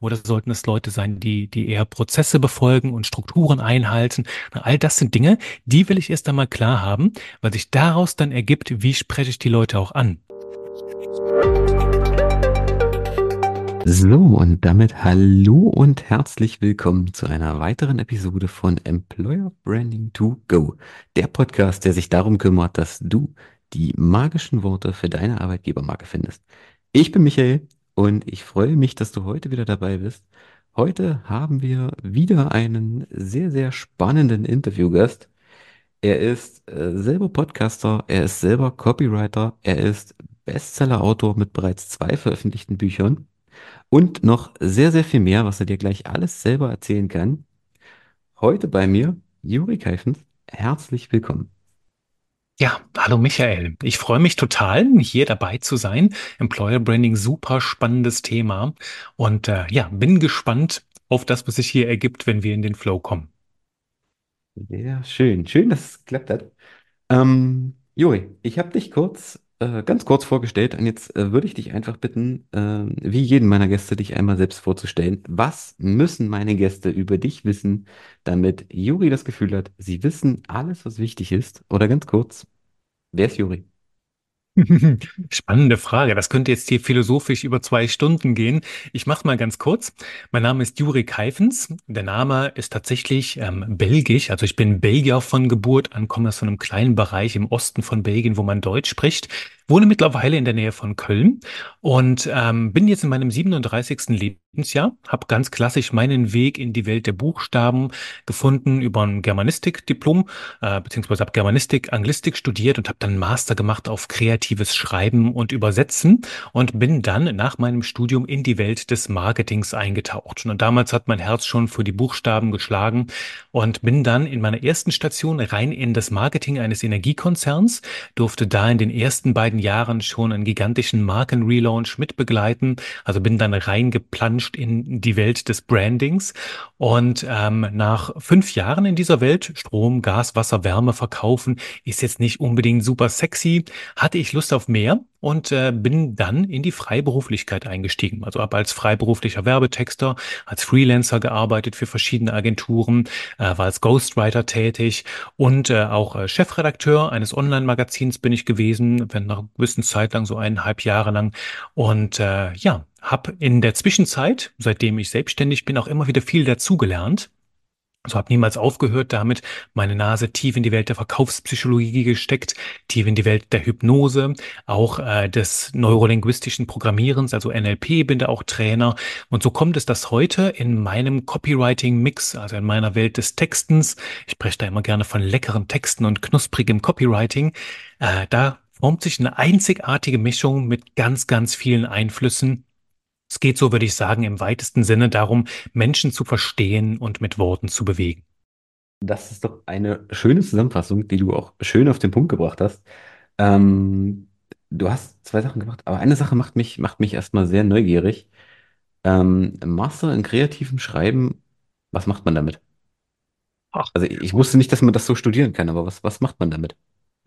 Oder sollten es Leute sein, die, die eher Prozesse befolgen und Strukturen einhalten? All das sind Dinge, die will ich erst einmal klar haben, weil sich daraus dann ergibt, wie spreche ich die Leute auch an. So, und damit hallo und herzlich willkommen zu einer weiteren Episode von Employer Branding to Go, der Podcast, der sich darum kümmert, dass du die magischen Worte für deine Arbeitgebermarke findest. Ich bin Michael und ich freue mich, dass du heute wieder dabei bist. Heute haben wir wieder einen sehr, sehr spannenden Interviewgast. Er ist äh, selber Podcaster, er ist selber Copywriter, er ist Bestsellerautor mit bereits zwei veröffentlichten Büchern und noch sehr, sehr viel mehr, was er dir gleich alles selber erzählen kann. Heute bei mir Juri Keifens. Herzlich willkommen. Ja, hallo Michael. Ich freue mich total, hier dabei zu sein. Employer Branding, super spannendes Thema. Und äh, ja, bin gespannt auf das, was sich hier ergibt, wenn wir in den Flow kommen. Sehr schön. Schön, dass es geklappt hat. Ähm, Juri, ich habe dich kurz, äh, ganz kurz vorgestellt und jetzt äh, würde ich dich einfach bitten, äh, wie jeden meiner Gäste, dich einmal selbst vorzustellen. Was müssen meine Gäste über dich wissen, damit Juri das Gefühl hat, sie wissen alles, was wichtig ist? Oder ganz kurz, wer ist Juri? Spannende Frage. Das könnte jetzt hier philosophisch über zwei Stunden gehen. Ich mache mal ganz kurz. Mein Name ist Juri Keifens. Der Name ist tatsächlich ähm, belgisch. Also ich bin Belgier von Geburt an, komme aus einem kleinen Bereich im Osten von Belgien, wo man Deutsch spricht. Wohne mittlerweile in der Nähe von Köln und ähm, bin jetzt in meinem 37. Lebensjahr, habe ganz klassisch meinen Weg in die Welt der Buchstaben gefunden über ein Germanistik-Diplom, äh, beziehungsweise habe Germanistik, Anglistik studiert und habe dann Master gemacht auf kreatives Schreiben und Übersetzen und bin dann nach meinem Studium in die Welt des Marketings eingetaucht. Und damals hat mein Herz schon für die Buchstaben geschlagen und bin dann in meiner ersten Station rein in das Marketing eines Energiekonzerns, durfte da in den ersten beiden einigen Jahren schon einen gigantischen Markenrelaunch mitbegleiten. Also bin dann reingeplanscht in die Welt des Brandings. Und ähm, nach fünf Jahren in dieser Welt, Strom, Gas, Wasser, Wärme verkaufen, ist jetzt nicht unbedingt super sexy, hatte ich Lust auf mehr und äh, bin dann in die Freiberuflichkeit eingestiegen. Also habe als freiberuflicher Werbetexter, als Freelancer gearbeitet für verschiedene Agenturen, äh, war als Ghostwriter tätig und äh, auch äh, Chefredakteur eines Online-Magazins bin ich gewesen, wenn nach gewissen Zeit lang, so eineinhalb Jahre lang. Und äh, ja, habe in der Zwischenzeit, seitdem ich selbstständig bin, auch immer wieder viel dazugelernt. Also habe niemals aufgehört damit, meine Nase tief in die Welt der Verkaufspsychologie gesteckt, tief in die Welt der Hypnose, auch äh, des neurolinguistischen Programmierens, also NLP, bin da auch Trainer. Und so kommt es, dass heute in meinem Copywriting-Mix, also in meiner Welt des Textens, ich spreche da immer gerne von leckeren Texten und knusprigem Copywriting, äh, da formt sich eine einzigartige Mischung mit ganz, ganz vielen Einflüssen, es geht so, würde ich sagen, im weitesten Sinne darum, Menschen zu verstehen und mit Worten zu bewegen. Das ist doch eine schöne Zusammenfassung, die du auch schön auf den Punkt gebracht hast. Ähm, du hast zwei Sachen gemacht, aber eine Sache macht mich, macht mich erstmal sehr neugierig. Ähm, Master in kreativem Schreiben, was macht man damit? Ach, Also ich wusste nicht, dass man das so studieren kann, aber was, was macht man damit?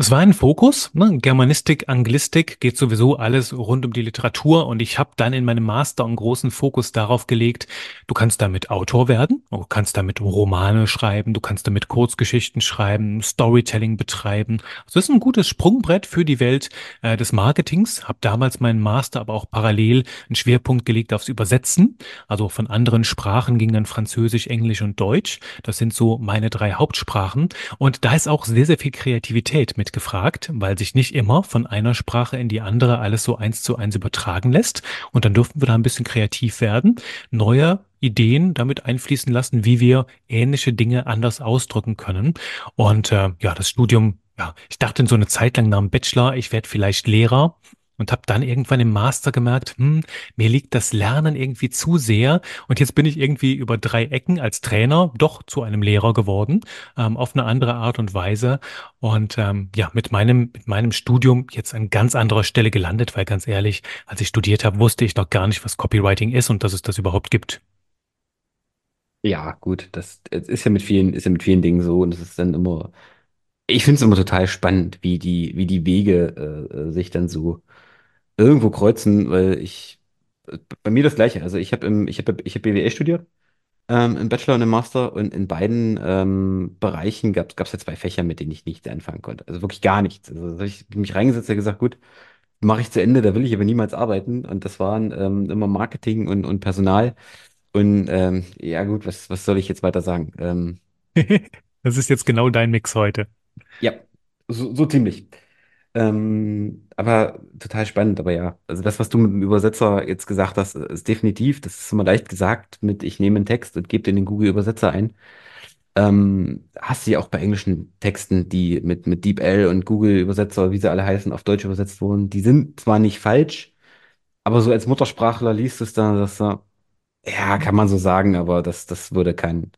Es war ein Fokus, ne? Germanistik, Anglistik, geht sowieso alles rund um die Literatur und ich habe dann in meinem Master einen großen Fokus darauf gelegt, du kannst damit Autor werden, du kannst damit Romane schreiben, du kannst damit Kurzgeschichten schreiben, Storytelling betreiben. Also das ist ein gutes Sprungbrett für die Welt äh, des Marketings. Habe damals meinen Master aber auch parallel einen Schwerpunkt gelegt aufs Übersetzen, also von anderen Sprachen ging dann Französisch, Englisch und Deutsch. Das sind so meine drei Hauptsprachen und da ist auch sehr, sehr viel Kreativität mit gefragt, weil sich nicht immer von einer Sprache in die andere alles so eins zu eins übertragen lässt. Und dann durften wir da ein bisschen kreativ werden, neue Ideen damit einfließen lassen, wie wir ähnliche Dinge anders ausdrücken können. Und äh, ja, das Studium, ja, ich dachte in so eine Zeit lang nach dem Bachelor, ich werde vielleicht Lehrer und habe dann irgendwann im Master gemerkt, hm, mir liegt das Lernen irgendwie zu sehr und jetzt bin ich irgendwie über drei Ecken als Trainer doch zu einem Lehrer geworden, ähm, auf eine andere Art und Weise und ähm, ja, mit meinem, mit meinem Studium jetzt an ganz anderer Stelle gelandet, weil ganz ehrlich, als ich studiert habe, wusste ich noch gar nicht, was Copywriting ist und dass es das überhaupt gibt. Ja, gut, das, das ist ja mit vielen, ist ja mit vielen Dingen so und es ist dann immer, ich finde es immer total spannend, wie die, wie die Wege äh, sich dann so irgendwo kreuzen, weil ich bei mir das Gleiche. Also ich habe im, ich habe, ich habe BWL studiert, ähm, im Bachelor und im Master und in beiden ähm, Bereichen gab es ja zwei Fächer, mit denen ich nichts anfangen konnte. Also wirklich gar nichts. Also da habe ich mich reingesetzt und gesagt, gut, mache ich zu Ende, da will ich aber niemals arbeiten. Und das waren ähm, immer Marketing und, und Personal. Und ähm, ja gut, was, was soll ich jetzt weiter sagen? Ähm, Das ist jetzt genau dein Mix heute. Ja, so, so ziemlich. Ähm, aber total spannend, aber ja. Also das, was du mit dem Übersetzer jetzt gesagt hast, ist definitiv, das ist immer leicht gesagt mit, ich nehme einen Text und gebe den in den Google-Übersetzer ein. Ähm, hast du ja auch bei englischen Texten, die mit, mit DeepL und Google-Übersetzer, wie sie alle heißen, auf Deutsch übersetzt wurden, die sind zwar nicht falsch, aber so als Muttersprachler liest es dann, dass du, ja, kann man so sagen, aber das, das würde kein,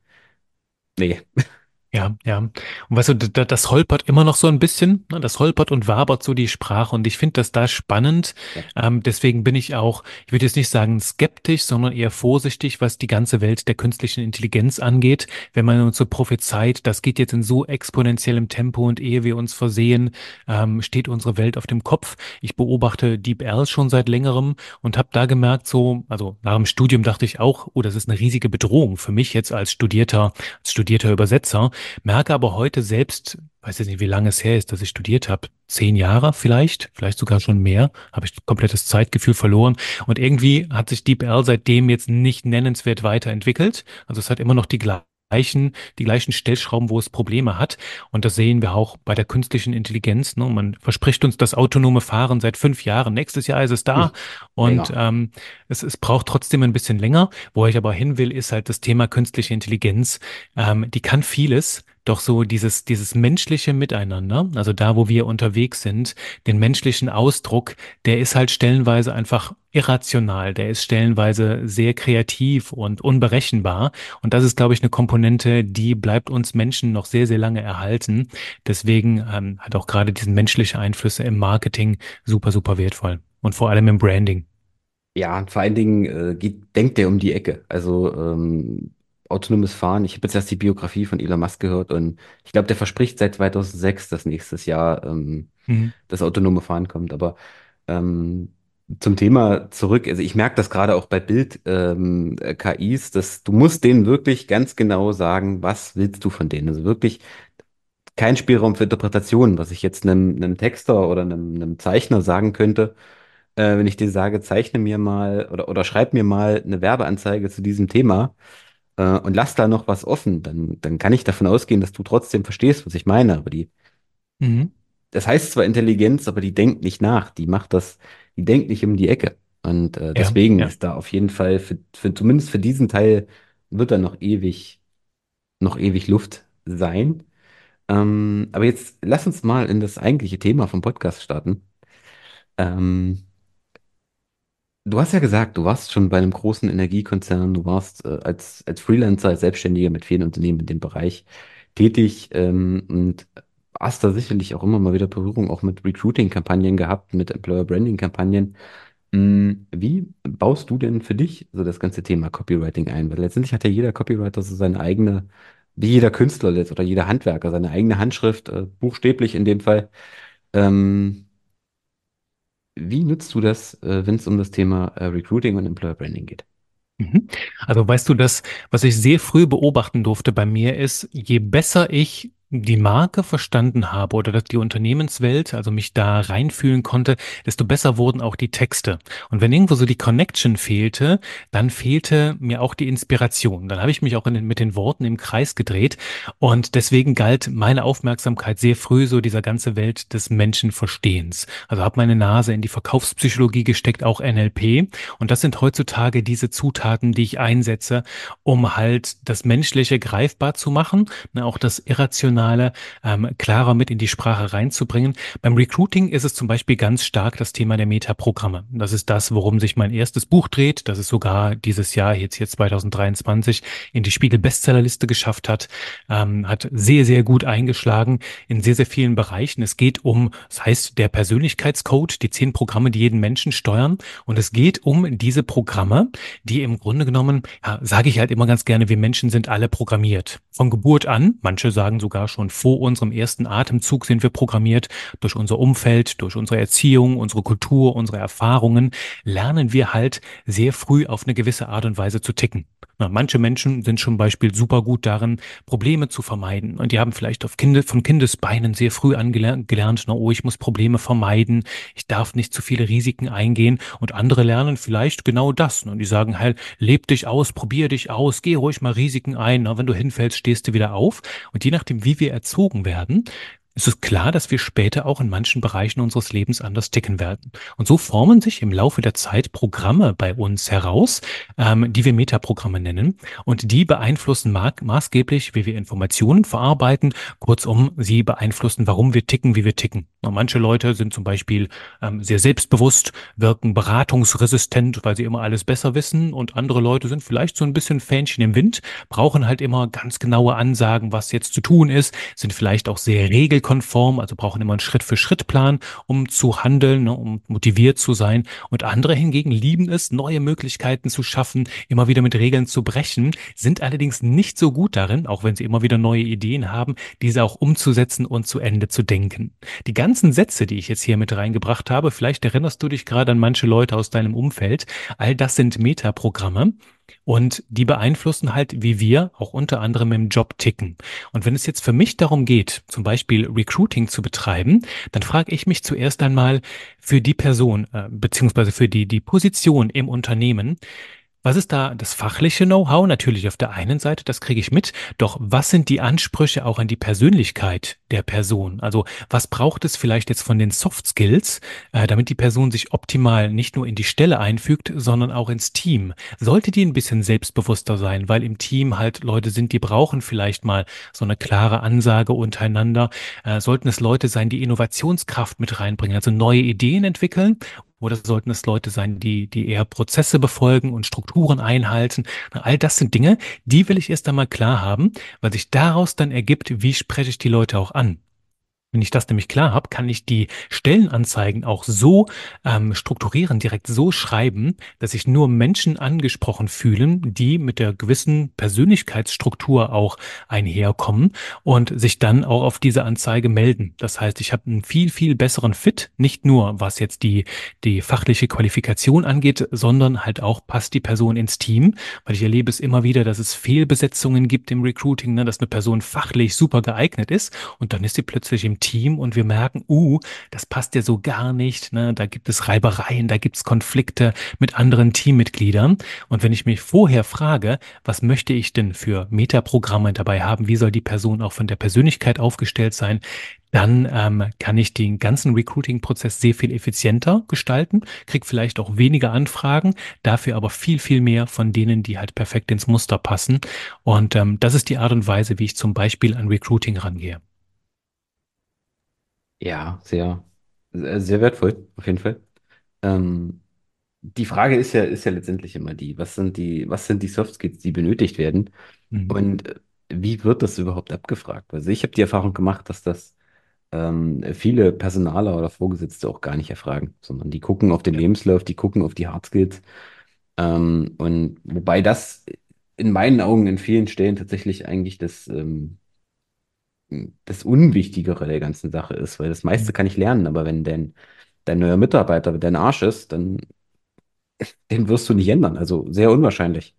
nee. Ja, ja. Und weißt du, da- das holpert immer noch so ein bisschen, ne? Das holpert und wabert so die Sprache und ich finde das da spannend. Ja. Ähm, deswegen bin ich auch, ich würde jetzt nicht sagen skeptisch, sondern eher vorsichtig, was die ganze Welt der künstlichen Intelligenz angeht. Wenn man uns so prophezeit, das geht jetzt in so exponentiellem Tempo und ehe wir uns versehen, ähm, steht unsere Welt auf dem Kopf. Ich beobachte DeepL schon seit längerem und habe da gemerkt, so, also nach dem Studium dachte ich auch, oh, das ist eine riesige Bedrohung für mich jetzt als studierter, als studierter Übersetzer. Merke aber heute selbst, weiß jetzt nicht, wie lange es her ist, dass ich studiert habe, zehn Jahre vielleicht, vielleicht sogar schon mehr, habe ich komplettes Zeitgefühl verloren. Und irgendwie hat sich DeepL seitdem jetzt nicht nennenswert weiterentwickelt. Also es hat immer noch die gleichen, die gleichen Stellschrauben, wo es Probleme hat. Und das sehen wir auch bei der künstlichen Intelligenz. Ne? Man verspricht uns das autonome Fahren seit fünf Jahren. Nächstes Jahr ist es da. Und ähm, es, es braucht trotzdem ein bisschen länger. Wo ich aber hin will, ist halt das Thema künstliche Intelligenz. Ähm, die kann vieles, doch so dieses, dieses menschliche Miteinander, also da, wo wir unterwegs sind, den menschlichen Ausdruck, der ist halt stellenweise einfach irrational, der ist stellenweise sehr kreativ und unberechenbar. Und das ist, glaube ich, eine Komponente, die bleibt uns Menschen noch sehr, sehr lange erhalten. Deswegen ähm, hat auch gerade diesen menschliche Einflüsse im Marketing super, super wertvoll. Und vor allem im Branding. Ja, vor allen Dingen äh, geht, denkt der um die Ecke. Also ähm, autonomes Fahren. Ich habe jetzt erst die Biografie von Elon Musk gehört und ich glaube, der verspricht seit 2006, dass nächstes Jahr ähm, Mhm. das autonome Fahren kommt. Aber ähm, zum Thema zurück. Also ich merke das gerade auch bei Bild ähm, äh, dass du musst denen wirklich ganz genau sagen, was willst du von denen. Also wirklich kein Spielraum für Interpretation, was ich jetzt einem, einem Texter oder einem, einem Zeichner sagen könnte äh, wenn ich dir sage, zeichne mir mal oder, oder schreib mir mal eine Werbeanzeige zu diesem Thema äh, und lass da noch was offen, dann, dann kann ich davon ausgehen, dass du trotzdem verstehst, was ich meine. Aber die, Mhm. das heißt zwar Intelligenz, aber die denkt nicht nach, die macht das, die denkt nicht um die Ecke. Und äh, Ja, deswegen ja. ist da auf jeden Fall für, für zumindest für diesen Teil wird da noch ewig, noch ewig Luft sein. Ähm, aber jetzt lass uns mal in das eigentliche Thema vom Podcast starten. Ähm, Du hast ja gesagt, du warst schon bei einem großen Energiekonzern, du warst äh, als, als Freelancer, als Selbstständiger mit vielen Unternehmen in dem Bereich tätig ähm, und hast da sicherlich auch immer mal wieder Berührung auch mit Recruiting-Kampagnen gehabt, mit Employer-Branding-Kampagnen. Mm, Wie baust du denn für dich so das ganze Thema Copywriting ein? Weil letztendlich hat ja jeder Copywriter so seine eigene, wie jeder Künstler jetzt oder jeder Handwerker, seine eigene Handschrift, äh, buchstäblich in dem Fall. Ähm, wie nutzt du das, äh, wenn es um das Thema äh, Recruiting und Employer Branding geht? Mhm. Also weißt du, das, was ich sehr früh beobachten durfte bei mir ist, je besser ich die Marke verstanden habe oder dass die Unternehmenswelt, also mich da reinfühlen konnte, desto besser wurden auch die Texte. Und wenn irgendwo so die Connection fehlte, dann fehlte mir auch die Inspiration. Dann habe ich mich auch in mit den Worten im Kreis gedreht und deswegen galt meine Aufmerksamkeit sehr früh so dieser ganze Welt des Menschenverstehens. Also habe meine Nase in die Verkaufspsychologie gesteckt, auch NLP. Und das sind heutzutage diese Zutaten, die ich einsetze, um halt das Menschliche greifbar zu machen, ne, auch das Irrationale ähm, klarer mit in die Sprache reinzubringen. Beim Recruiting ist es zum Beispiel ganz stark das Thema der Metaprogramme. Das ist das, worum sich mein erstes Buch dreht, das es sogar dieses Jahr, jetzt hier 2023, in die Spiegel-Bestsellerliste geschafft hat, ähm, hat sehr, sehr gut eingeschlagen in sehr, sehr vielen Bereichen. Es geht um, das heißt, der Persönlichkeitscode, die zehn Programme, die jeden Menschen steuern. Und es geht um diese Programme, die im Grunde genommen, ja, sage ich halt immer ganz gerne, wir Menschen sind alle programmiert. Von Geburt an, manche sagen sogar schon vor unserem ersten Atemzug sind wir programmiert. Durch unser Umfeld, durch unsere Erziehung, unsere Kultur, unsere Erfahrungen lernen wir halt sehr früh auf eine gewisse Art und Weise zu ticken. Manche Menschen sind zum Beispiel super gut darin, Probleme zu vermeiden. Und die haben vielleicht auf Kinde, von Kindesbeinen sehr früh angelernt, gelernt, na, oh, ich muss Probleme vermeiden, ich darf nicht zu viele Risiken eingehen. Und andere lernen vielleicht genau das. Und die sagen halt, leb dich aus, probier dich aus, geh ruhig mal Risiken ein. Na, wenn du hinfällst, stehst du wieder auf. Und je nachdem, wie wir erzogen werden, ist es klar, dass wir später auch in manchen Bereichen unseres Lebens anders ticken werden. Und so formen sich im Laufe der Zeit Programme bei uns heraus, ähm, die wir Metaprogramme nennen. Und die beeinflussen ma maßgeblich, wie wir Informationen verarbeiten. Kurzum, sie beeinflussen, warum wir ticken, wie wir ticken. Und manche Leute sind zum Beispiel ähm, sehr selbstbewusst, wirken beratungsresistent, weil sie immer alles besser wissen. Und andere Leute sind vielleicht so ein bisschen Fähnchen im Wind, brauchen halt immer ganz genaue Ansagen, was jetzt zu tun ist, sind vielleicht auch sehr regel regelkonform, also brauchen immer einen Schritt-für-Schritt-Plan, um zu handeln, ne, um motiviert zu sein. Und andere hingegen lieben es, neue Möglichkeiten zu schaffen, immer wieder mit Regeln zu brechen, sind allerdings nicht so gut darin, auch wenn sie immer wieder neue Ideen haben, diese auch umzusetzen und zu Ende zu denken. Die ganzen Sätze, die ich jetzt hier mit reingebracht habe, vielleicht erinnerst du dich gerade an manche Leute aus deinem Umfeld, all das sind Metaprogramme. Und die beeinflussen halt, wie wir auch unter anderem im Job ticken. Und wenn es jetzt für mich darum geht, zum Beispiel Recruiting zu betreiben, dann frage ich mich zuerst einmal für die Person, äh, beziehungsweise für die, die Position im Unternehmen, was ist da das fachliche Know-how? Natürlich auf der einen Seite, das kriege ich mit. Doch was sind die Ansprüche auch an die Persönlichkeit der Person? Also was braucht es vielleicht jetzt von den Soft Skills, äh, damit die Person sich optimal nicht nur in die Stelle einfügt, sondern auch ins Team? Sollte die ein bisschen selbstbewusster sein, weil im Team halt Leute sind, die brauchen vielleicht mal so eine klare Ansage untereinander. Äh, sollten es Leute sein, die Innovationskraft mit reinbringen, also neue Ideen entwickeln oder sollten es Leute sein, die, die eher Prozesse befolgen und Strukturen einhalten? All das sind Dinge, die will ich erst einmal klar haben, weil sich daraus dann ergibt, wie spreche ich die Leute auch an. Wenn ich das nämlich klar habe, kann ich die Stellenanzeigen auch so ähm, strukturieren, direkt so schreiben, dass sich nur Menschen angesprochen fühlen, die mit der gewissen Persönlichkeitsstruktur auch einherkommen und sich dann auch auf diese Anzeige melden. Das heißt, ich habe einen viel, viel besseren Fit, nicht nur was jetzt die, die fachliche Qualifikation angeht, sondern halt auch passt die Person ins Team, weil ich erlebe es immer wieder, dass es Fehlbesetzungen gibt im Recruiting, ne, dass eine Person fachlich super geeignet ist und dann ist sie plötzlich im Team und wir merken, uh, das passt ja so gar nicht. Ne? Da gibt es Reibereien, da gibt es Konflikte mit anderen Teammitgliedern. Und wenn ich mich vorher frage, was möchte ich denn für Metaprogramme dabei haben, wie soll die Person auch von der Persönlichkeit aufgestellt sein, dann ähm, kann ich den ganzen Recruiting-Prozess sehr viel effizienter gestalten, krieg vielleicht auch weniger Anfragen, dafür aber viel, viel mehr von denen, die halt perfekt ins Muster passen. Und ähm, das ist die Art und Weise, wie ich zum Beispiel an Recruiting rangehe. Ja, sehr, sehr wertvoll, auf jeden Fall. Ähm, die Frage ist ja, ist ja letztendlich immer die, was sind die, was sind die Soft Skills, die benötigt werden Mhm. und äh, wie wird das überhaupt abgefragt? Also ich habe die Erfahrung gemacht, dass das ähm, viele Personaler oder Vorgesetzte auch gar nicht erfragen, sondern die gucken auf den Ja. Lebenslauf, die gucken auf die Hard Skills. Ähm, und wobei das in meinen Augen in vielen Stellen tatsächlich eigentlich das ähm, das Unwichtigere der ganzen Sache ist, weil das meiste Mhm. kann ich lernen, aber wenn dein, dein neuer Mitarbeiter dein Arsch ist, dann den wirst du nicht ändern. Also sehr unwahrscheinlich.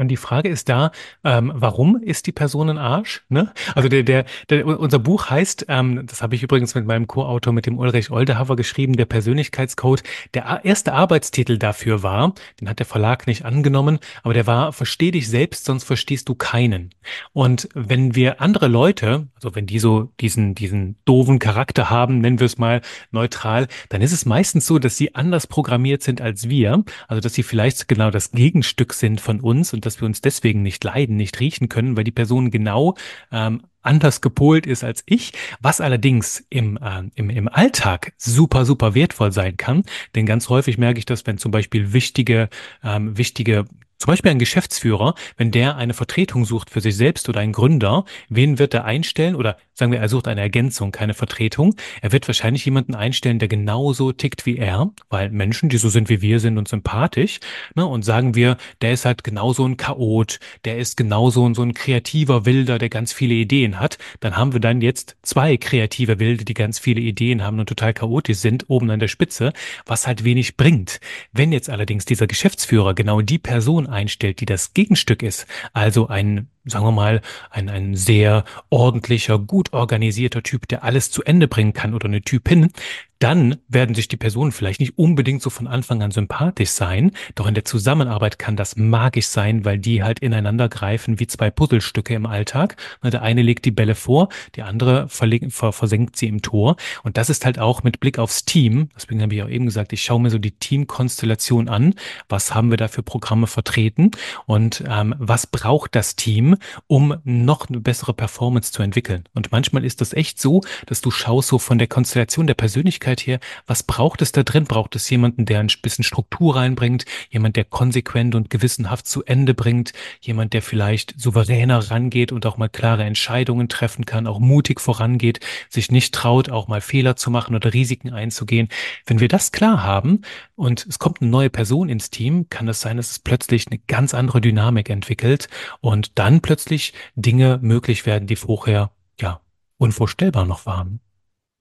Und die Frage ist da, ähm, warum ist die Person ein Arsch? Ne? Also der, der, der, unser Buch heißt, ähm, das habe ich übrigens mit meinem Co-Autor, mit dem Ulrich Oldehaver geschrieben, der Persönlichkeitscode. Der erste Arbeitstitel dafür war, den hat der Verlag nicht angenommen, aber der war, versteh dich selbst, sonst verstehst du keinen. Und wenn wir andere Leute, also wenn die so diesen, diesen doofen Charakter haben, nennen wir es mal neutral, dann ist es meistens so, dass sie anders programmiert sind als wir. Also dass sie vielleicht genau das Gegenstück sind von uns und dass wir uns deswegen nicht leiden, nicht riechen können, weil die Person genau ähm, anders gepolt ist als ich, was allerdings im, ähm, im, im Alltag super, super wertvoll sein kann. Denn ganz häufig merke ich das, wenn zum Beispiel wichtige, ähm, wichtige Zum Beispiel ein Geschäftsführer, wenn der eine Vertretung sucht für sich selbst oder einen Gründer, wen wird er einstellen? Oder sagen wir, er sucht eine Ergänzung, keine Vertretung. Er wird wahrscheinlich jemanden einstellen, der genauso tickt wie er, weil Menschen, die so sind wie wir, sind uns sympathisch. Ne? Und sagen wir, der ist halt genauso ein Chaot, der ist genauso so ein kreativer Wilder, der ganz viele Ideen hat. Dann haben wir dann jetzt zwei kreative Wilde, die ganz viele Ideen haben und total chaotisch sind, oben an der Spitze, was halt wenig bringt. Wenn jetzt allerdings dieser Geschäftsführer genau die Person einstellt, die das Gegenstück ist, also ein sagen wir mal, ein, ein sehr ordentlicher, gut organisierter Typ, der alles zu Ende bringen kann oder eine Typin, dann werden sich die Personen vielleicht nicht unbedingt so von Anfang an sympathisch sein, doch in der Zusammenarbeit kann das magisch sein, weil die halt ineinander greifen wie zwei Puzzlestücke im Alltag. Der eine legt die Bälle vor, die andere versenkt sie im Tor. Und das ist halt auch mit Blick aufs Team, deswegen habe ich auch eben gesagt, ich schaue mir so die Teamkonstellation an, was haben wir da für Programme vertreten und ähm, was braucht das Team, um noch eine bessere Performance zu entwickeln. Und manchmal ist das echt so, dass du schaust so von der Konstellation der Persönlichkeit her, was braucht es da drin? Braucht es jemanden, der ein bisschen Struktur reinbringt, jemand, der konsequent und gewissenhaft zu Ende bringt, jemand, der vielleicht souveräner rangeht und auch mal klare Entscheidungen treffen kann, auch mutig vorangeht, sich nicht traut, auch mal Fehler zu machen oder Risiken einzugehen. Wenn wir das klar haben und es kommt eine neue Person ins Team, kann es sein, dass es plötzlich eine ganz andere Dynamik entwickelt und dann plötzlich Dinge möglich werden, die vorher ja unvorstellbar noch waren.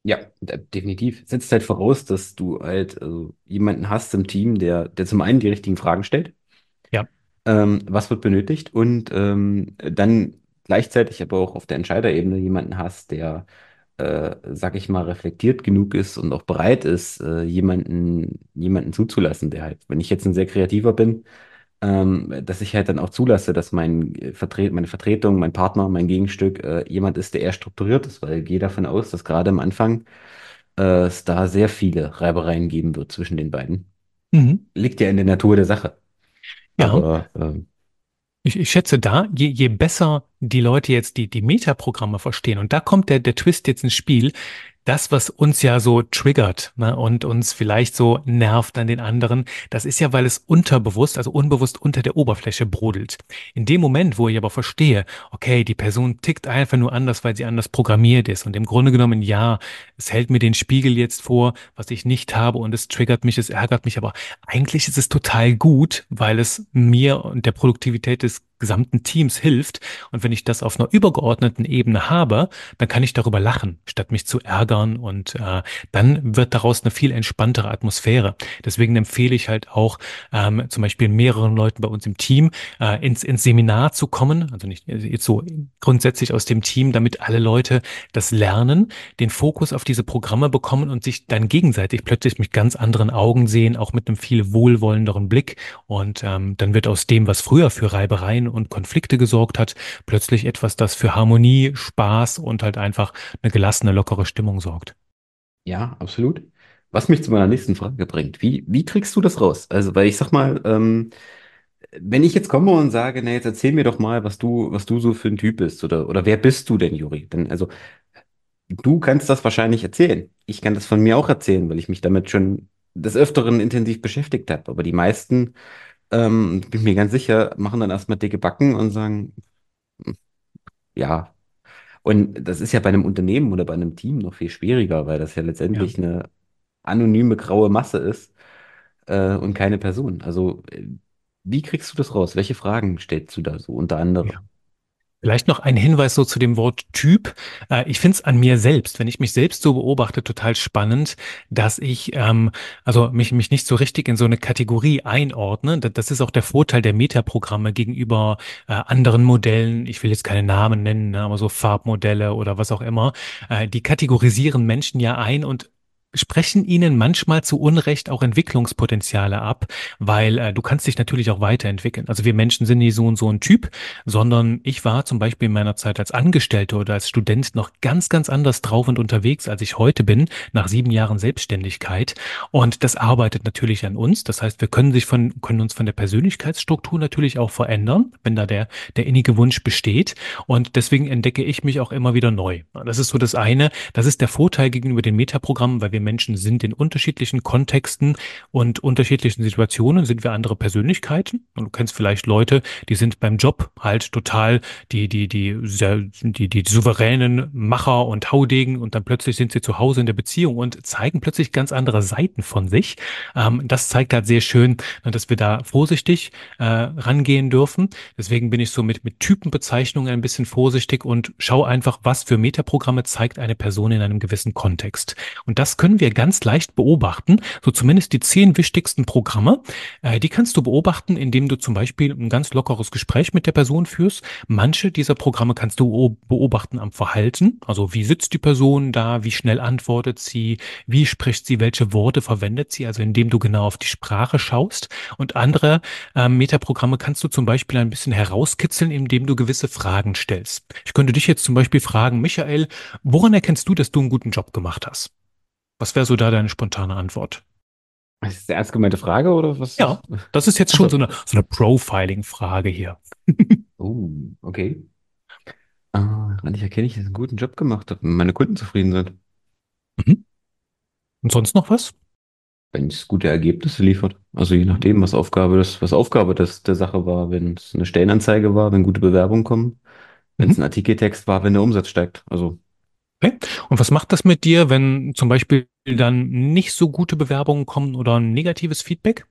Ja, definitiv. Setzt halt voraus, dass du halt also, jemanden hast im Team, der, der zum einen die richtigen Fragen stellt. Ja. Ähm, was wird benötigt? Und ähm, dann gleichzeitig aber auch auf der Entscheiderebene jemanden hast, der, äh, sag ich mal, reflektiert genug ist und auch bereit ist, äh, jemanden, jemanden zuzulassen, der halt, wenn ich jetzt ein sehr kreativer bin, ähm, dass ich halt dann auch zulasse, dass mein äh, Vertret meine Vertretung, mein Partner, mein Gegenstück äh, jemand ist, der eher strukturiert ist, weil ich gehe davon aus, dass gerade am Anfang äh, es da sehr viele Reibereien geben wird zwischen den beiden. Mhm. Liegt ja in der Natur der Sache. Ja. Aber äh, ich, ich schätze da, je, je besser die Leute jetzt die, die Metaprogramme verstehen, und da kommt der, der Twist jetzt ins Spiel, das, was uns ja so triggert ne, und uns vielleicht so nervt an den anderen, das ist ja, weil es unterbewusst, also unbewusst unter der Oberfläche brodelt. In dem Moment, wo ich aber verstehe, okay, die Person tickt einfach nur anders, weil sie anders programmiert ist. Und im Grunde genommen, ja, es hält mir den Spiegel jetzt vor, was ich nicht habe und es triggert mich, es ärgert mich, aber eigentlich ist es total gut, weil es mir und der Produktivität des gesamten Teams hilft. Und wenn ich das auf einer übergeordneten Ebene habe, dann kann ich darüber lachen, statt mich zu ärgern. Und äh, dann wird daraus eine viel entspanntere Atmosphäre. Deswegen empfehle ich halt auch ähm, zum Beispiel mehreren Leuten bei uns im Team äh, ins, ins Seminar zu kommen. Also nicht jetzt so grundsätzlich aus dem Team, damit alle Leute das lernen, den Fokus auf diese Programme bekommen und sich dann gegenseitig plötzlich mit ganz anderen Augen sehen, auch mit einem viel wohlwollenderen Blick. Und ähm, dann wird aus dem, was früher für Reibereien und Konflikte gesorgt hat, plötzlich etwas, das für Harmonie, Spaß und halt einfach eine gelassene, lockere Stimmung sorgt. Ja, absolut. Was mich zu meiner nächsten Frage bringt. Wie, wie kriegst du das raus? Also, weil ich sag mal, ähm, wenn ich jetzt komme und sage, na, jetzt erzähl mir doch mal, was du, was du so für ein Typ bist oder, oder wer bist du denn, Juri? Denn, also, du kannst das wahrscheinlich erzählen. Ich kann das von mir auch erzählen, weil ich mich damit schon des Öfteren intensiv beschäftigt habe. Aber die meisten ähm, bin mir ganz sicher, machen dann erstmal dicke Backen und sagen, ja. Und das ist ja bei einem Unternehmen oder bei einem Team noch viel schwieriger, weil das ja letztendlich ja. eine anonyme graue Masse ist äh, und keine Person. Also, wie kriegst du das raus? Welche Fragen stellst du da so unter anderem? Ja. Vielleicht noch ein Hinweis so zu dem Wort Typ. Äh, ich finde es an mir selbst, wenn ich mich selbst so beobachte, total spannend, dass ich ähm, also mich, mich nicht so richtig in so eine Kategorie einordne. Das ist auch der Vorteil der Metaprogramme gegenüber äh, anderen Modellen. Ich will jetzt keine Namen nennen, ne, aber so Farbmodelle oder was auch immer. Äh, die kategorisieren Menschen ja ein und sprechen ihnen manchmal zu Unrecht auch Entwicklungspotenziale ab, weil äh, du kannst dich natürlich auch weiterentwickeln. Also wir Menschen sind nicht so und so ein Typ, sondern ich war zum Beispiel in meiner Zeit als Angestellter oder als Student noch ganz, ganz anders drauf und unterwegs, als ich heute bin, nach sieben Jahren Selbstständigkeit. Und das arbeitet natürlich an uns. Das heißt, wir können sich von, können uns von der Persönlichkeitsstruktur natürlich auch verändern, wenn da der, der innige Wunsch besteht. Und deswegen entdecke ich mich auch immer wieder neu. Das ist so das eine. Das ist der Vorteil gegenüber den Metaprogrammen, weil wir wir Menschen sind in unterschiedlichen Kontexten und unterschiedlichen Situationen sind wir andere Persönlichkeiten. Und du kennst vielleicht Leute, die sind beim Job halt total die, die, die, sehr, die, die souveränen Macher und Haudegen und dann plötzlich sind sie zu Hause in der Beziehung und zeigen plötzlich ganz andere Seiten von sich. Ähm, das zeigt halt sehr schön, dass wir da vorsichtig äh, rangehen dürfen. Deswegen bin ich so mit, mit Typenbezeichnungen ein bisschen vorsichtig und schaue einfach, was für Metaprogramme zeigt eine Person in einem gewissen Kontext. Und das können wir ganz leicht beobachten. So zumindest die zehn wichtigsten Programme, äh, die kannst du beobachten, indem du zum Beispiel ein ganz lockeres Gespräch mit der Person führst. Manche dieser Programme kannst du beobachten am Verhalten. Also wie sitzt die Person da, wie schnell antwortet sie, wie spricht sie, welche Worte verwendet sie, also indem du genau auf die Sprache schaust. Und andere äh, Metaprogramme kannst du zum Beispiel ein bisschen herauskitzeln, indem du gewisse Fragen stellst. Ich könnte dich jetzt zum Beispiel fragen, Michael, woran erkennst du, dass du einen guten Job gemacht hast? Was wäre so da deine spontane Antwort? Ist das eine ernst gemeinte Frage oder was? Ja, das ist jetzt schon so eine, so eine Profiling-Frage hier. Oh, okay. Ah, ich erkenne, ich, dass ich einen guten Job gemacht habe, wenn meine Kunden zufrieden sind. Mhm. Und sonst noch was? Wenn es gute Ergebnisse liefert. Also je nachdem, was Aufgabe das, was Aufgabe das der Sache war, wenn es eine Stellenanzeige war, wenn gute Bewerbungen kommen, wenn es Mhm. ein Artikeltext war, wenn der Umsatz steigt. Also Okay. Und was macht das mit dir, wenn zum Beispiel dann nicht so gute Bewerbungen kommen oder ein negatives Feedback?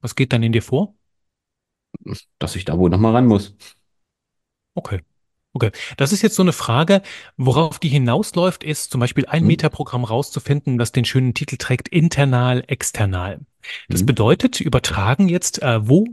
Was geht dann in dir vor? dass ich da wohl nochmal ran muss. Okay. Okay, das ist jetzt so eine Frage, worauf die hinausläuft, ist zum Beispiel ein Hm? Metaprogramm rauszufinden, das den schönen Titel trägt, internal, external. Das Hm? bedeutet, übertragen jetzt, äh, wo,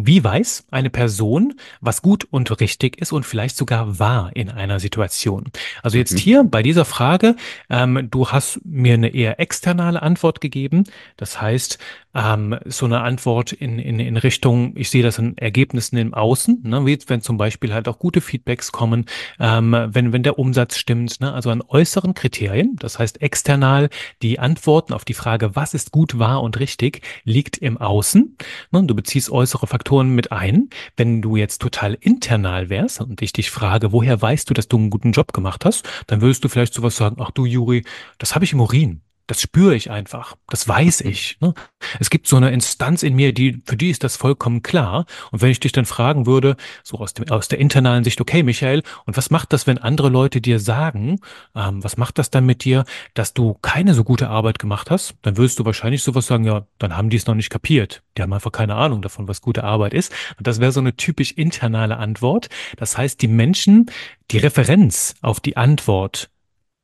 wie weiß eine Person, was gut und richtig ist und vielleicht sogar wahr in einer Situation. Also jetzt Mhm. hier bei dieser Frage, ähm, du hast mir eine eher externe Antwort gegeben. Das heißt, ähm, so eine Antwort in, in, in Richtung, ich sehe das in Ergebnissen im Außen, ne, wie wenn zum Beispiel halt auch gute Feedbacks kommen, ähm, wenn, wenn der Umsatz stimmt, ne, also an äußeren Kriterien, das heißt external, die Antworten auf die Frage, was ist gut, wahr und richtig, liegt im Außen. Ne, du beziehst äußere Faktoren mit ein. Wenn du jetzt total internal wärst und ich dich frage, woher weißt du, dass du einen guten Job gemacht hast, dann würdest du vielleicht sowas sagen, ach du Juri, das habe ich im Urin. Das spüre ich einfach. Das weiß ich. Ne? Es gibt so eine Instanz in mir, die, für die ist das vollkommen klar. Und wenn ich dich dann fragen würde, so aus dem, aus der internalen Sicht, okay, Michael, und was macht das, wenn andere Leute dir sagen, ähm, was macht das dann mit dir, dass du keine so gute Arbeit gemacht hast? Dann würdest du wahrscheinlich sowas sagen, ja, dann haben die es noch nicht kapiert. Die haben einfach keine Ahnung davon, was gute Arbeit ist. Und das wäre so eine typisch internale Antwort. Das heißt, die Menschen, die Referenz auf die Antwort,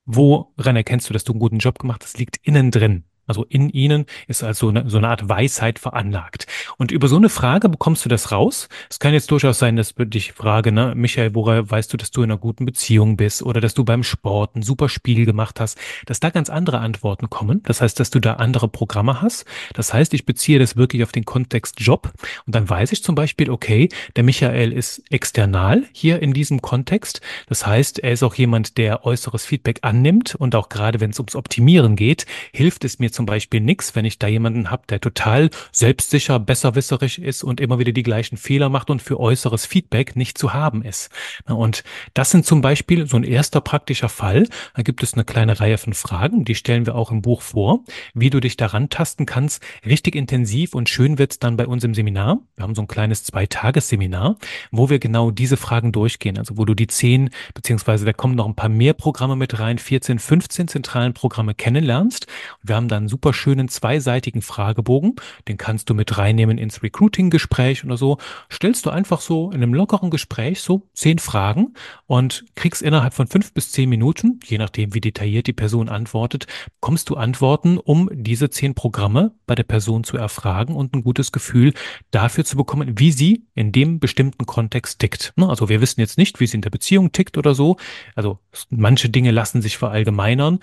Woran erkennst du, dass du einen guten Job gemacht hast? Liegt innen drin. Also in ihnen ist also eine, so eine Art Weisheit veranlagt. Und über so eine Frage bekommst du das raus. Es kann jetzt durchaus sein, dass ich dich frage, ne, Michael, woher weißt du, dass du in einer guten Beziehung bist oder dass du beim Sport ein super Spiel gemacht hast, dass da ganz andere Antworten kommen. Das heißt, dass du da andere Programme hast. Das heißt, ich beziehe das wirklich auf den Kontext Job und dann weiß ich zum Beispiel, okay, der Michael ist external hier in diesem Kontext. Das heißt, er ist auch jemand, der äußeres Feedback annimmt und auch gerade wenn es ums Optimieren geht, hilft es mir zum Beispiel nichts, wenn ich da jemanden habe, der total selbstsicher, besserwisserisch ist und immer wieder die gleichen Fehler macht und für äußeres Feedback nicht zu haben ist. Und das sind zum Beispiel so ein erster praktischer Fall. Da gibt es eine kleine Reihe von Fragen, die stellen wir auch im Buch vor, wie du dich daran tasten kannst. Richtig intensiv und schön wird's dann bei uns im Seminar. Wir haben so ein kleines Zweitagesseminar, wo wir genau diese Fragen durchgehen. Also wo du die zehn, beziehungsweise da kommen noch ein paar mehr Programme mit rein, 14, 15 zentralen Programme kennenlernst. Wir haben da einen super schönen zweiseitigen Fragebogen, den kannst du mit reinnehmen ins Recruiting-Gespräch oder so. Stellst du einfach so in einem lockeren Gespräch so zehn Fragen und kriegst innerhalb von fünf bis zehn Minuten, je nachdem wie detailliert die Person antwortet, kommst du Antworten, um diese zehn Programme bei der Person zu erfragen und ein gutes Gefühl dafür zu bekommen, wie sie in dem bestimmten Kontext tickt. Also wir wissen jetzt nicht, wie sie in der Beziehung tickt oder so. Also manche Dinge lassen sich verallgemeinern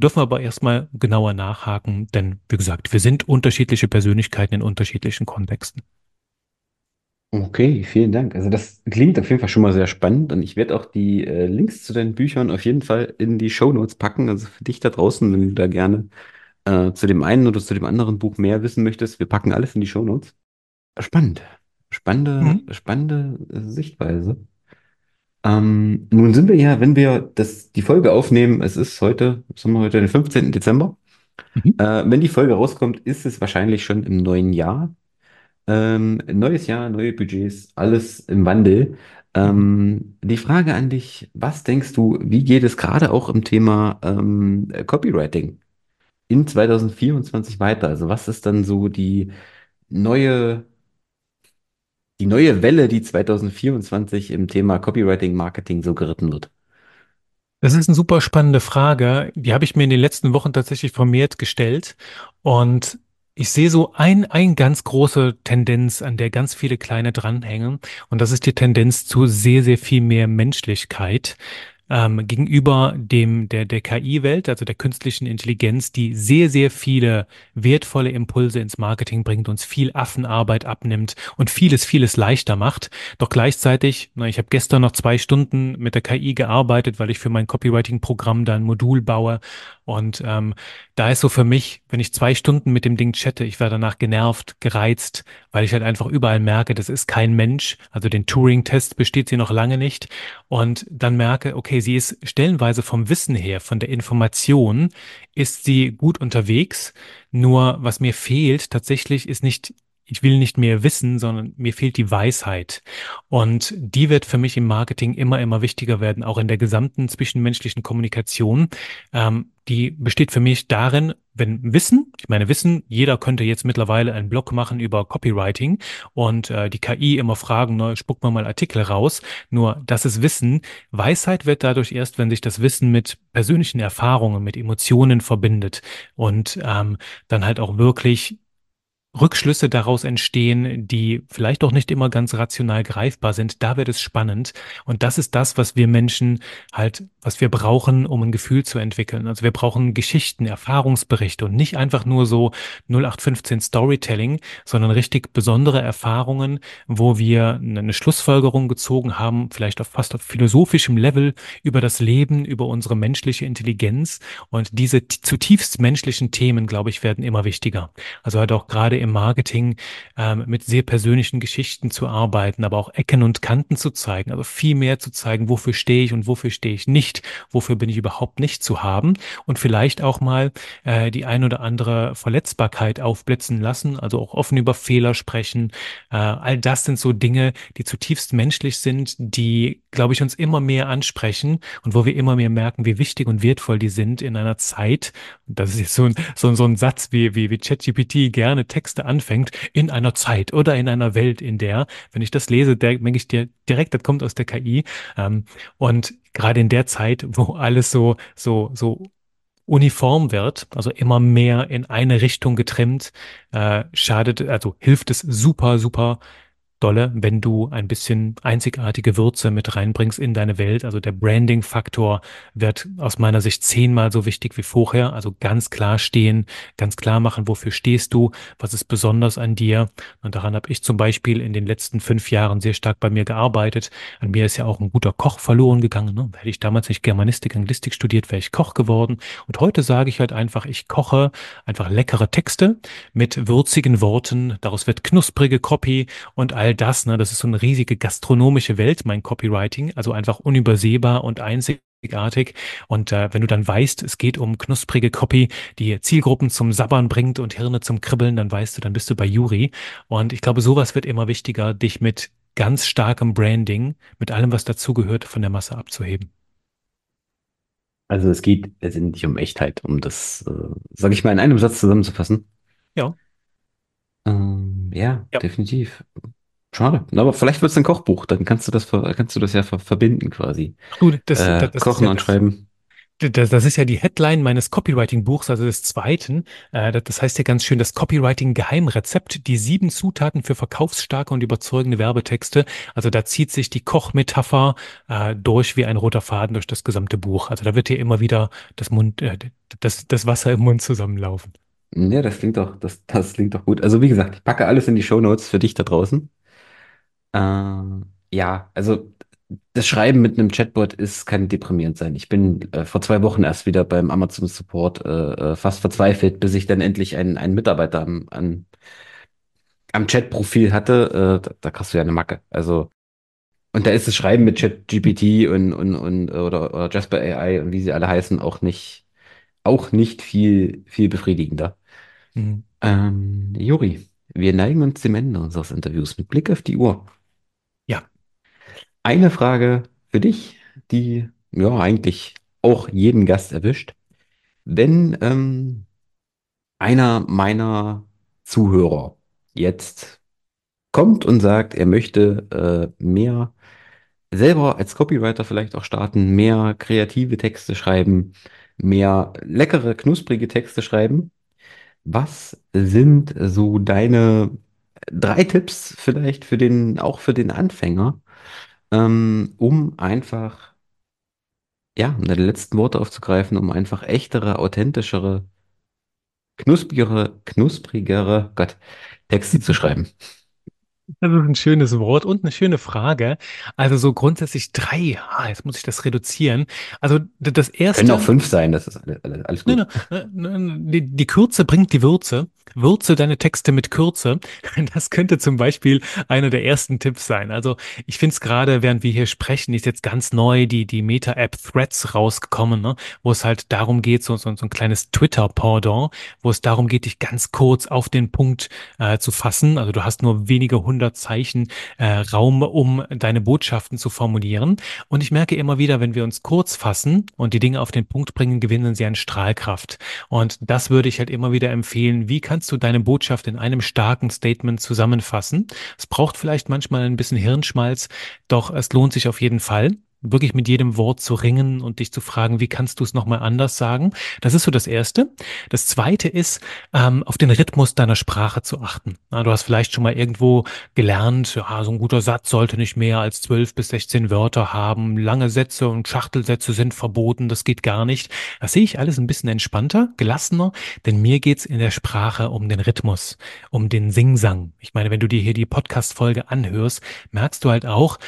dürfen wir aber erstmal genauer nachhaken, denn wie gesagt, wir sind unterschiedliche Persönlichkeiten in unterschiedlichen Kontexten. Okay, vielen Dank. Also das klingt auf jeden Fall schon mal sehr spannend und ich werde auch die äh, Links zu deinen Büchern auf jeden Fall in die Shownotes packen. Also für dich da draußen, wenn du da gerne äh, zu dem einen oder zu dem anderen Buch mehr wissen möchtest, wir packen alles in die Shownotes. Spannend. Spannende, Mhm. spannende äh, Sichtweise. Ähm, nun sind wir ja, wenn wir das, die Folge aufnehmen, es ist heute, was haben wir heute, den 15. Dezember. Mhm. Äh, wenn die Folge rauskommt, ist es wahrscheinlich schon im neuen Jahr. Ähm, neues Jahr, neue Budgets, alles im Wandel. Ähm, die Frage an dich, was denkst du, wie geht es gerade auch im Thema ähm, Copywriting in 2024 weiter? Also was ist dann so die neue, die neue Welle, die 2024 im Thema Copywriting, Marketing so geritten wird? Das ist eine super spannende Frage. Die habe ich mir in den letzten Wochen tatsächlich vermehrt gestellt. Und ich sehe so ein, ein ganz große Tendenz, an der ganz viele kleine dranhängen. Und das ist die Tendenz zu sehr, sehr viel mehr Menschlichkeit. Ähm, gegenüber dem, der, der KI-Welt, also der künstlichen Intelligenz, die sehr, sehr viele wertvolle Impulse ins Marketing bringt, uns viel Affenarbeit abnimmt und vieles, vieles leichter macht. Doch gleichzeitig, na, ich habe gestern noch zwei Stunden mit der KI gearbeitet, weil ich für mein Copywriting-Programm da ein Modul baue. Und ähm, da ist so für mich, wenn ich zwei Stunden mit dem Ding chatte, ich werde danach genervt, gereizt, weil ich halt einfach überall merke, das ist kein Mensch. Also den Turing-Test besteht sie noch lange nicht. Und dann merke, okay, sie ist stellenweise vom Wissen her, von der Information, ist sie gut unterwegs. Nur was mir fehlt tatsächlich ist nicht ich will nicht mehr wissen, sondern mir fehlt die Weisheit. Und die wird für mich im Marketing immer, immer wichtiger werden, auch in der gesamten zwischenmenschlichen Kommunikation. Ähm, die besteht für mich darin, wenn Wissen, ich meine Wissen, jeder könnte jetzt mittlerweile einen Blog machen über Copywriting und äh, die KI immer fragen, ne, spuck mal mal Artikel raus. Nur das ist Wissen. Weisheit wird dadurch erst, wenn sich das Wissen mit persönlichen Erfahrungen, mit Emotionen verbindet und ähm, dann halt auch wirklich Rückschlüsse daraus entstehen, die vielleicht auch nicht immer ganz rational greifbar sind, da wird es spannend. Und das ist das, was wir Menschen halt, was wir brauchen, um ein Gefühl zu entwickeln. Also wir brauchen Geschichten, Erfahrungsberichte und nicht einfach nur so 0815 Storytelling, sondern richtig besondere Erfahrungen, wo wir eine Schlussfolgerung gezogen haben, vielleicht auf fast auf philosophischem Level über das Leben, über unsere menschliche Intelligenz. Und diese zutiefst menschlichen Themen, glaube ich, werden immer wichtiger. Also halt auch gerade im Marketing ähm, mit sehr persönlichen Geschichten zu arbeiten, aber auch Ecken und Kanten zu zeigen, also viel mehr zu zeigen, wofür stehe ich und wofür stehe ich nicht, wofür bin ich überhaupt nicht zu haben und vielleicht auch mal äh, die ein oder andere Verletzbarkeit aufblitzen lassen, also auch offen über Fehler sprechen. Äh, all das sind so Dinge, die zutiefst menschlich sind, die, glaube ich, uns immer mehr ansprechen und wo wir immer mehr merken, wie wichtig und wertvoll die sind in einer Zeit. Das ist jetzt so ein, so, so ein Satz, wie, wie, wie ChatGPT gerne Texte anfängt, in einer Zeit oder in einer Welt, in der, wenn ich das lese, denke ich dir direkt, das kommt aus der KI. Ähm, und gerade in der Zeit, wo alles so, so, so uniform wird, also immer mehr in eine Richtung getrimmt, äh, schadet, also hilft es super, super dolle, wenn du ein bisschen einzigartige Würze mit reinbringst in deine Welt. Also der Branding-Faktor wird aus meiner Sicht zehnmal so wichtig wie vorher. Also ganz klar stehen, ganz klar machen, wofür stehst du, was ist besonders an dir. Und daran habe ich zum Beispiel in den letzten fünf Jahren sehr stark bei mir gearbeitet. An mir ist ja auch ein guter Koch verloren gegangen. Ne? Hätte ich damals nicht Germanistik, Anglistik studiert, wäre ich Koch geworden. Und heute sage ich halt einfach, ich koche einfach leckere Texte mit würzigen Worten. Daraus wird knusprige Copy und all das, ne, das ist so eine riesige gastronomische Welt, mein Copywriting, also einfach unübersehbar und einzigartig. Und äh, wenn du dann weißt, es geht um knusprige Copy, die Zielgruppen zum Sabbern bringt und Hirne zum Kribbeln, dann weißt du, dann bist du bei Juri. Und ich glaube, sowas wird immer wichtiger, dich mit ganz starkem Branding, mit allem, was dazugehört, von der Masse abzuheben. Also es geht letztendlich um Echtheit, um das, äh, sage ich mal, in einem Satz zusammenzufassen. Ja, Ähm, ja, ja. definitiv. Schade. Aber vielleicht wird es ein Kochbuch, dann kannst du das, kannst du das ja ver verbinden quasi. Du, das, Äh, das, das ist kochen ja und schreiben. Das, das ist ja die Headline meines Copywriting-Buchs, also des zweiten. Äh, das, heißt ja ganz schön, das Copywriting-Geheimrezept, die sieben Zutaten für verkaufsstarke und überzeugende Werbetexte. Also da zieht sich die Kochmetapher äh, durch wie ein roter Faden durch das gesamte Buch. Also da wird dir immer wieder das Mund, äh, das, das Wasser im Mund zusammenlaufen. Ja, das klingt doch, das, das klingt doch gut. Also wie gesagt, ich packe alles in die Shownotes für dich da draußen. Ähm, ja, also das Schreiben mit einem Chatbot ist kann deprimierend sein. Ich bin äh, vor zwei Wochen erst wieder beim Amazon Support äh, äh, fast verzweifelt, bis ich dann endlich einen, einen Mitarbeiter am, an, am Chat-Profil hatte. Äh, da, da kriegst du ja eine Macke. Also, und da ist das Schreiben mit ChatGPT und, und, und oder, oder Jasper AI und wie sie alle heißen auch nicht. auch nicht viel, viel befriedigender. Mhm. Ähm, Juri, wir neigen uns dem Ende unseres Interviews mit Blick auf die Uhr. Eine Frage für dich, die ja eigentlich auch jeden Gast erwischt. Wenn ähm, einer meiner Zuhörer jetzt kommt und sagt, er möchte äh, mehr selber als Copywriter vielleicht auch starten, mehr kreative Texte schreiben, mehr leckere, knusprige Texte schreiben, was sind so deine drei Tipps vielleicht für den, auch für den Anfänger, ähm, um einfach, ja, um deine letzten Worte aufzugreifen, um einfach echtere, authentischere, knusprigere, knusprigere, Gott, Texte zu schreiben? Das ist ein schönes Wort und eine schöne Frage. Also so grundsätzlich drei. Ah, jetzt muss ich das reduzieren. Also das Können auch erste, fünf sein, das ist alles, alles, gut. ne, ne, ne, die, die Kürze bringt die Würze. Würze deine Texte mit Kürze. Das könnte zum Beispiel einer der ersten Tipps sein. Also ich finde es gerade, während wir hier sprechen, ist jetzt ganz neu die, die Meta-App Threads rausgekommen, ne, wo es halt darum geht, so, so, so ein kleines Twitter-Pendant, wo es darum geht, dich ganz kurz auf den Punkt äh, zu fassen. Also du hast nur wenige hundert Zeichen äh, Raum, um deine Botschaften zu formulieren. Und ich merke immer wieder, wenn wir uns kurz fassen und die Dinge auf den Punkt bringen, gewinnen sie an Strahlkraft. Und das würde ich halt immer wieder empfehlen. Wie kannst du deine Botschaft in einem starken Statement zusammenfassen? Es braucht vielleicht manchmal ein bisschen Hirnschmalz, doch es lohnt sich auf jeden Fall wirklich mit jedem Wort zu ringen und dich zu fragen, wie kannst du es nochmal anders sagen? Das ist so das Erste. Das Zweite ist, ähm, auf den Rhythmus deiner Sprache zu achten. Na, du hast vielleicht schon mal irgendwo gelernt, ja, so ein guter Satz sollte nicht mehr als 12 bis 16 Wörter haben. Lange Sätze und Schachtelsätze sind verboten, das geht gar nicht. Das sehe ich alles ein bisschen entspannter, gelassener, denn mir geht's in der Sprache um den Rhythmus, um den Singsang. Ich meine, wenn du dir hier die Podcast-Folge anhörst, merkst du halt auch,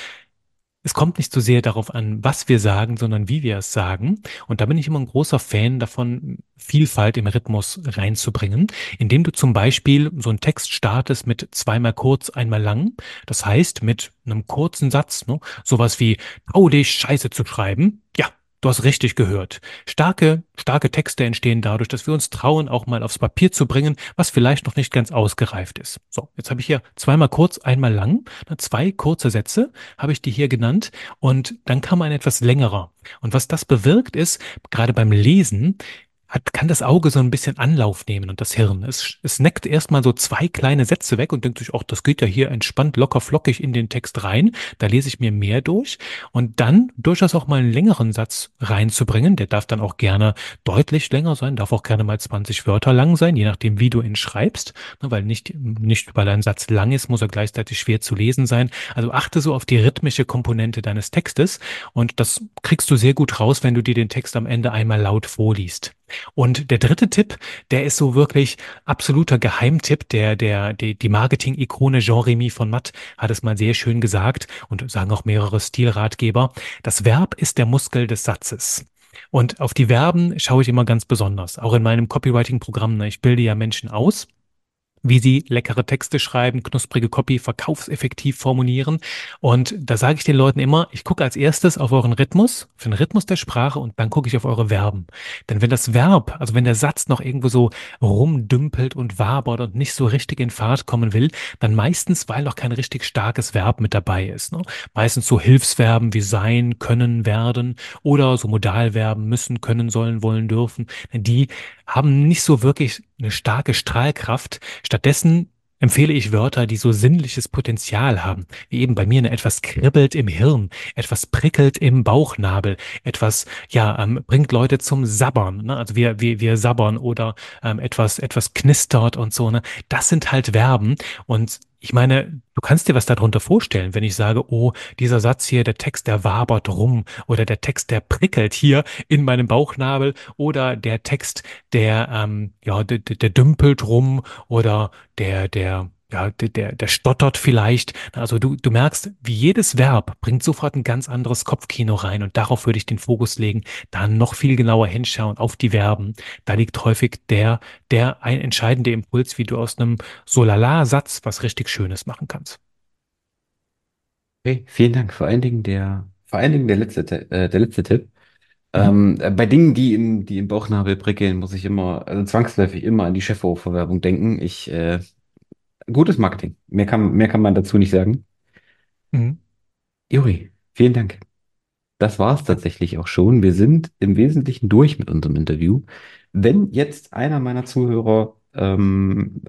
es kommt nicht so sehr darauf an, was wir sagen, sondern wie wir es sagen. Und da bin ich immer ein großer Fan davon, Vielfalt im Rhythmus reinzubringen, indem du zum Beispiel so einen Text startest mit zweimal kurz, einmal lang. Das heißt, mit einem kurzen Satz, ne, sowas wie, trau dich, Scheiße zu schreiben. Ja, du hast richtig gehört. Starke, starke Texte entstehen dadurch, dass wir uns trauen, auch mal aufs Papier zu bringen, was vielleicht noch nicht ganz ausgereift ist. So, jetzt habe ich hier zweimal kurz, einmal lang, zwei kurze Sätze habe ich die hier genannt und dann kam ein etwas längerer. Und was das bewirkt ist, gerade beim Lesen, hat, kann das Auge so ein bisschen Anlauf nehmen und das Hirn. Es, es neckt erstmal so zwei kleine Sätze weg und denkt sich, ach, das geht ja hier entspannt, locker, flockig in den Text rein. Da lese ich mir mehr durch. Und dann durchaus auch mal einen längeren Satz reinzubringen. Der darf dann auch gerne deutlich länger sein, darf auch gerne mal 20 Wörter lang sein, je nachdem, wie du ihn schreibst. Ne, Weil nicht, nicht, weil ein Satz lang ist, muss er gleichzeitig schwer zu lesen sein. Also achte so auf die rhythmische Komponente deines Textes und das kriegst du sehr gut raus, wenn du dir den Text am Ende einmal laut vorliest. Und der dritte Tipp, der ist so wirklich absoluter Geheimtipp, der, der, die, die Marketing-Ikone Jean-Remy von Matt hat es mal sehr schön gesagt und sagen auch mehrere Stilratgeber. Das Verb ist der Muskel des Satzes. Und auf die Verben schaue ich immer ganz besonders. Auch in meinem Copywriting-Programm. Ne? Ich bilde ja Menschen aus wie sie leckere Texte schreiben, knusprige Copy, verkaufseffektiv formulieren. Und da sage ich den Leuten immer, ich gucke als erstes auf euren Rhythmus, auf den Rhythmus der Sprache und dann gucke ich auf eure Verben. Denn wenn das Verb, also wenn der Satz noch irgendwo so rumdümpelt und wabert und nicht so richtig in Fahrt kommen will, dann meistens, weil noch kein richtig starkes Verb mit dabei ist. Ne? Meistens so Hilfsverben wie sein, können, werden oder so Modalverben müssen, können, sollen, wollen, dürfen. Die haben nicht so wirklich eine starke Strahlkraft. Stattdessen empfehle ich Wörter, die so sinnliches Potenzial haben, wie eben bei mir eine etwas kribbelt im Hirn, etwas prickelt im Bauchnabel, etwas, ja, ähm, bringt Leute zum Sabbern, ne? Also wir, wir, wir sabbern oder ähm, etwas, etwas knistert und so, ne? Das sind halt Verben und ich meine, du kannst dir was darunter vorstellen, wenn ich sage, oh, dieser Satz hier, der Text, der wabert rum oder der Text, der prickelt hier in meinem Bauchnabel oder der Text, der, ähm, ja, der, der, dümpelt rum oder der, der, ja, der, der, stottert vielleicht. Also du, du merkst, wie jedes Verb bringt sofort ein ganz anderes Kopfkino rein und darauf würde ich den Fokus legen, da noch viel genauer hinschauen auf die Verben. Da liegt häufig der, der ein entscheidende Impuls, wie du aus einem Solala-Satz was richtig Schönes machen kannst. Okay, vielen Dank. Vor allen Dingen der, vor allen Dingen der letzte, äh, der letzte Tipp. Mhm. Ähm, äh, bei Dingen, die im, die im Bauchnabel prickeln, muss ich immer, also zwangsläufig immer an die Chefhofer-Werbung denken. Ich, äh, gutes Marketing. Mehr kann, mehr kann man dazu nicht sagen. Mhm. Juri, vielen Dank. Das war es tatsächlich auch schon. Wir sind im Wesentlichen durch mit unserem Interview. Wenn jetzt einer meiner Zuhörer ähm,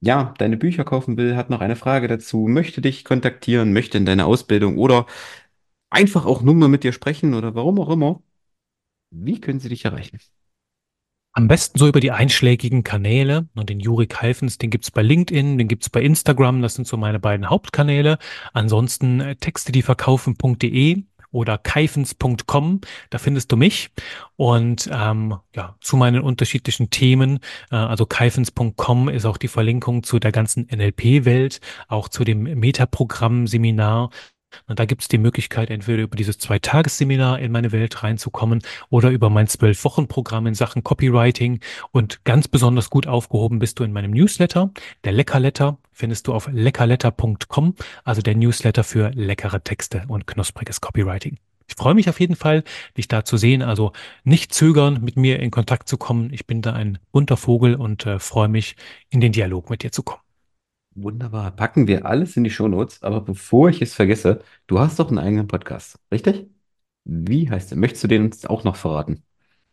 ja, deine Bücher kaufen will, hat noch eine Frage dazu, möchte dich kontaktieren, möchte in deine Ausbildung oder einfach auch nur mal mit dir sprechen oder warum auch immer, wie können sie dich erreichen? Am besten so über die einschlägigen Kanäle. Und den Juri Kalfens, den gibt's bei LinkedIn, den gibt's bei Instagram. Das sind so meine beiden Hauptkanäle. Ansonsten äh, textedieverkaufen.de oder kaifens.com. Da findest du mich. Und ähm, ja, zu meinen unterschiedlichen Themen. Äh, also kaifens.com ist auch die Verlinkung zu der ganzen NLP-Welt, auch zu dem Metaprogramm-Seminar. Und da gibt es die Möglichkeit, entweder über dieses Zwei-Tages-Seminar in meine Welt reinzukommen oder über mein Zwölf-Wochen-Programm in Sachen Copywriting. Und ganz besonders gut aufgehoben bist du in meinem Newsletter. Der Leckerletter findest du auf leckerletter.com, also der Newsletter für leckere Texte und knuspriges Copywriting. Ich freue mich auf jeden Fall, dich da zu sehen. Also nicht zögern, mit mir in Kontakt zu kommen. Ich bin da ein bunter Vogel und äh, freue mich, in den Dialog mit dir zu kommen. Wunderbar. Packen wir alles in die Shownotes, aber bevor ich es vergesse, du hast doch einen eigenen Podcast, richtig? Wie heißt der? Möchtest du den uns auch noch verraten?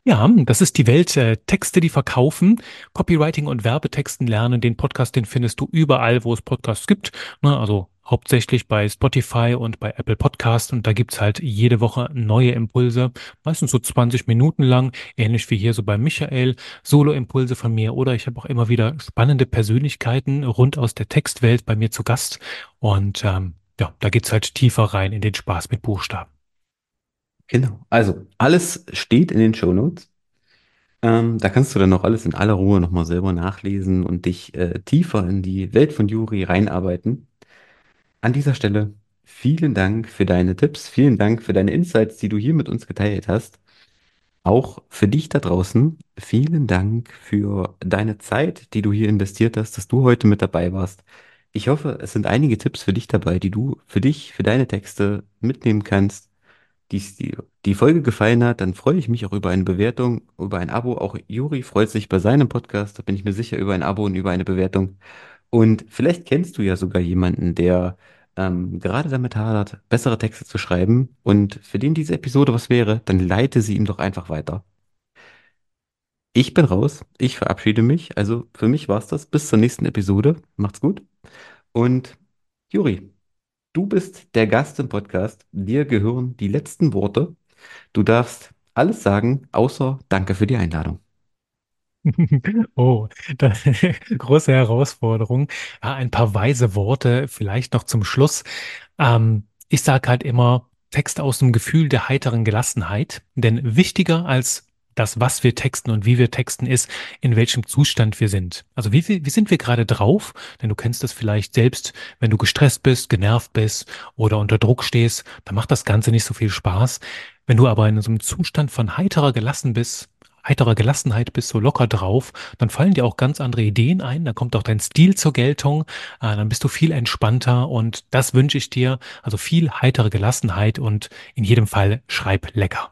Ja, das ist die Welt äh, Texte, die verkaufen. Copywriting und Werbetexten lernen. Den Podcast, den findest du überall, wo es Podcasts gibt. Ne, also hauptsächlich bei Spotify und bei Apple Podcast. Und da gibt's halt jede Woche neue Impulse, meistens so 20 Minuten lang, ähnlich wie hier so bei Michael. Solo-Impulse von mir oder ich habe auch immer wieder spannende Persönlichkeiten rund aus der Textwelt bei mir zu Gast. Und ähm, ja, da geht's halt tiefer rein in den Spaß mit Buchstaben. Genau. Also, alles steht in den Shownotes. Ähm, da kannst du dann noch alles in aller Ruhe nochmal selber nachlesen und dich äh, tiefer in die Welt von Juri reinarbeiten. An dieser Stelle vielen Dank für deine Tipps, vielen Dank für deine Insights, die du hier mit uns geteilt hast. Auch für dich da draußen, vielen Dank für deine Zeit, die du hier investiert hast, dass du heute mit dabei warst. Ich hoffe, es sind einige Tipps für dich dabei, die du für dich, für deine Texte mitnehmen kannst. Die, die Folge gefallen hat, dann freue ich mich auch über eine Bewertung, über ein Abo. Auch Juri freut sich bei seinem Podcast, da bin ich mir sicher, über ein Abo und über eine Bewertung. Und vielleicht kennst du ja sogar jemanden, der ähm, gerade damit hadert, bessere Texte zu schreiben und für den diese Episode was wäre, dann leite sie ihm doch einfach weiter. Ich bin raus, ich verabschiede mich. Also für mich war's das. Bis zur nächsten Episode. Macht's gut. Und Juri, du bist der Gast im Podcast. Dir gehören die letzten Worte. Du darfst alles sagen, außer Danke für die Einladung. Oh, da, große Herausforderung. Ja, ein paar weise Worte vielleicht noch zum Schluss. Ähm, ich sage halt immer, Text aus dem Gefühl der heiteren Gelassenheit. Denn wichtiger als das, was wir texten und wie wir texten, ist, in welchem Zustand wir sind. Also wie, wie sind wir gerade drauf? Denn du kennst das vielleicht selbst, wenn du gestresst bist, genervt bist oder unter Druck stehst, dann macht das Ganze nicht so viel Spaß. Wenn du aber in so einem Zustand von heiterer Gelassen bist, heiterer Gelassenheit bist, so locker drauf, dann fallen dir auch ganz andere Ideen ein, dann kommt auch dein Stil zur Geltung, äh, dann bist du viel entspannter und das wünsche ich dir. Also viel heitere Gelassenheit und in jedem Fall schreib lecker.